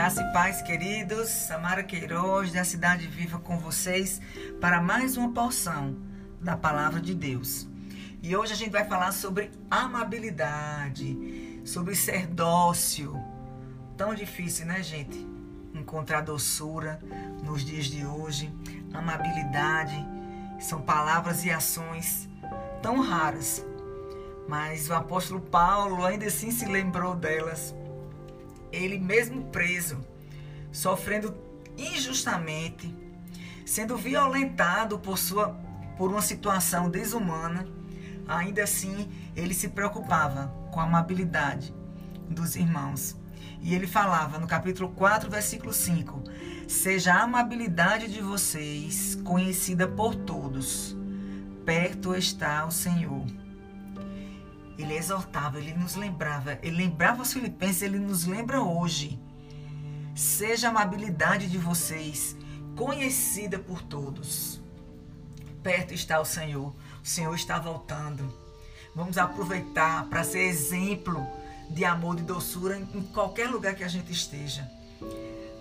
Graça e paz, queridos. Samara Queiroz, da Cidade Viva, com vocês para mais uma porção da Palavra de Deus. E hoje a gente vai falar sobre amabilidade, sobre ser dócil. Tão difícil, né, gente? Encontrar doçura nos dias de hoje. Amabilidade são palavras e ações tão raras. Mas o apóstolo Paulo ainda assim se lembrou delas ele mesmo preso, sofrendo injustamente, sendo violentado por sua por uma situação desumana, ainda assim ele se preocupava com a amabilidade dos irmãos. E ele falava no capítulo 4, versículo 5: Seja a amabilidade de vocês conhecida por todos, perto está o Senhor ele exortava, ele nos lembrava, ele lembrava os filipenses, ele nos lembra hoje. Seja a amabilidade de vocês conhecida por todos. Perto está o Senhor, o Senhor está voltando. Vamos aproveitar para ser exemplo de amor e doçura em qualquer lugar que a gente esteja.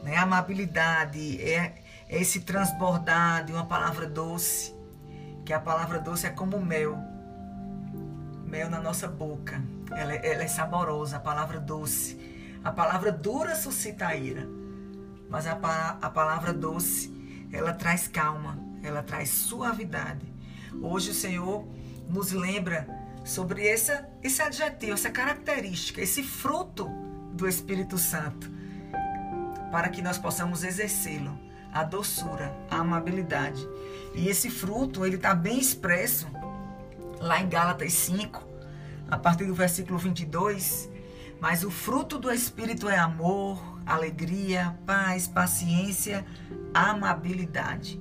Né? A amabilidade é, é esse transbordar de uma palavra doce, que a palavra doce é como mel mel na nossa boca. Ela, ela é saborosa, a palavra doce. A palavra dura suscita a ira, mas a, a palavra doce, ela traz calma, ela traz suavidade. Hoje o Senhor nos lembra sobre essa, esse adjetivo, essa característica, esse fruto do Espírito Santo, para que nós possamos exercê-lo, a doçura, a amabilidade. E esse fruto, ele está bem expresso lá em Gálatas 5, a partir do versículo 22. Mas o fruto do Espírito é amor, alegria, paz, paciência, amabilidade,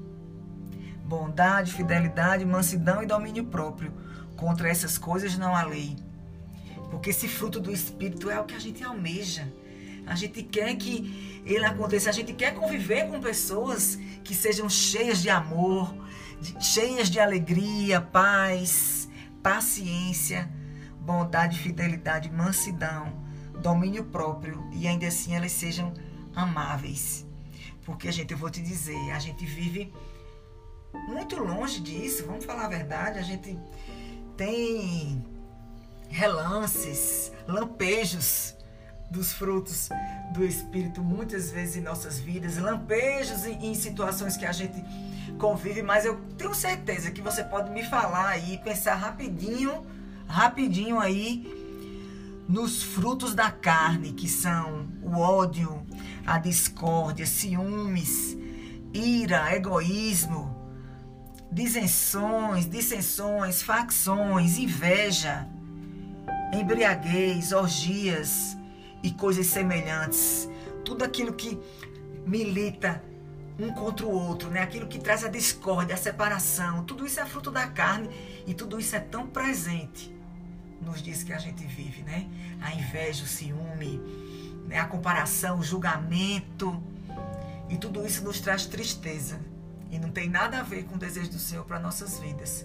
bondade, fidelidade, mansidão e domínio próprio. Contra essas coisas não há lei. Porque esse fruto do Espírito é o que a gente almeja. A gente quer que ele aconteça, a gente quer conviver com pessoas que sejam cheias de amor, de, cheias de alegria, paz, paciência, bondade, fidelidade, mansidão, domínio próprio e ainda assim elas sejam amáveis. Porque, gente, eu vou te dizer, a gente vive muito longe disso, vamos falar a verdade, a gente tem relances, lampejos dos frutos do Espírito muitas vezes em nossas vidas, lampejos em, em situações que a gente convive, mas eu tenho certeza que você pode me falar aí, pensar rapidinho, rapidinho aí nos frutos da carne, que são o ódio, a discórdia, ciúmes, ira, egoísmo, disenções, dissensões, facções, inveja, embriaguez, orgias e coisas semelhantes. Tudo aquilo que milita um contra o outro, né? Aquilo que traz a discórdia, a separação, tudo isso é fruto da carne e tudo isso é tão presente nos dias que a gente vive, né? A inveja, o ciúme, né? a comparação, o julgamento e tudo isso nos traz tristeza e não tem nada a ver com o desejo do Senhor para nossas vidas.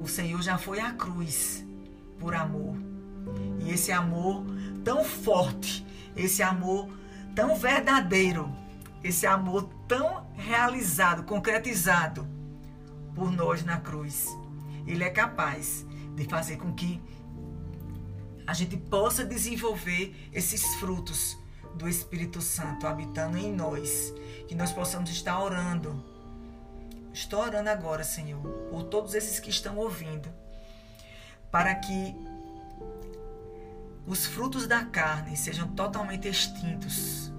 O Senhor já foi à cruz por amor e esse amor tão forte, esse amor tão verdadeiro esse amor tão realizado, concretizado por nós na cruz. Ele é capaz de fazer com que a gente possa desenvolver esses frutos do Espírito Santo habitando em nós, que nós possamos estar orando. Estou orando agora, Senhor, por todos esses que estão ouvindo, para que os frutos da carne sejam totalmente extintos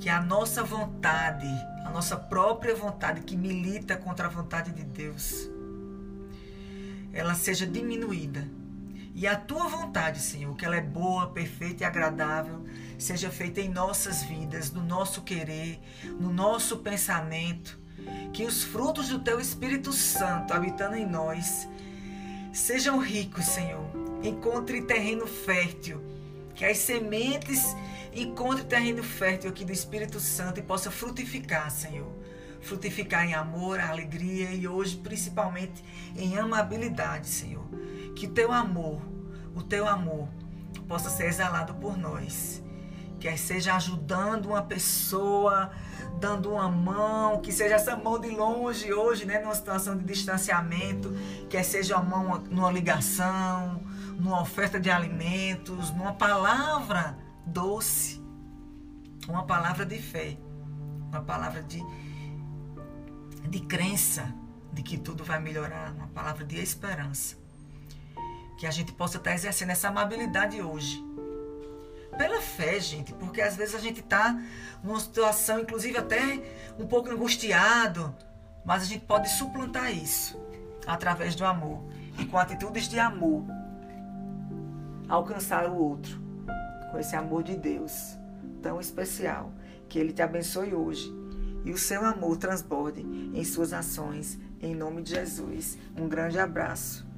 que a nossa vontade, a nossa própria vontade que milita contra a vontade de Deus, ela seja diminuída. E a tua vontade, Senhor, que ela é boa, perfeita e agradável, seja feita em nossas vidas, no nosso querer, no nosso pensamento. Que os frutos do teu Espírito Santo habitando em nós sejam ricos, Senhor. Encontre terreno fértil, que as sementes encontre terreno fértil aqui do Espírito Santo e possa frutificar, Senhor. Frutificar em amor, alegria e hoje principalmente em amabilidade, Senhor. Que o teu amor, o teu amor, possa ser exalado por nós quer seja ajudando uma pessoa, dando uma mão, que seja essa mão de longe hoje, né, numa situação de distanciamento, quer seja uma mão numa ligação, numa oferta de alimentos, numa palavra doce, uma palavra de fé, uma palavra de, de crença de que tudo vai melhorar, uma palavra de esperança. Que a gente possa estar exercendo essa amabilidade hoje. Pela fé, gente, porque às vezes a gente está numa situação, inclusive até um pouco angustiado, mas a gente pode suplantar isso através do amor e com atitudes de amor alcançar o outro com esse amor de Deus tão especial. Que Ele te abençoe hoje e o seu amor transborde em suas ações, em nome de Jesus. Um grande abraço.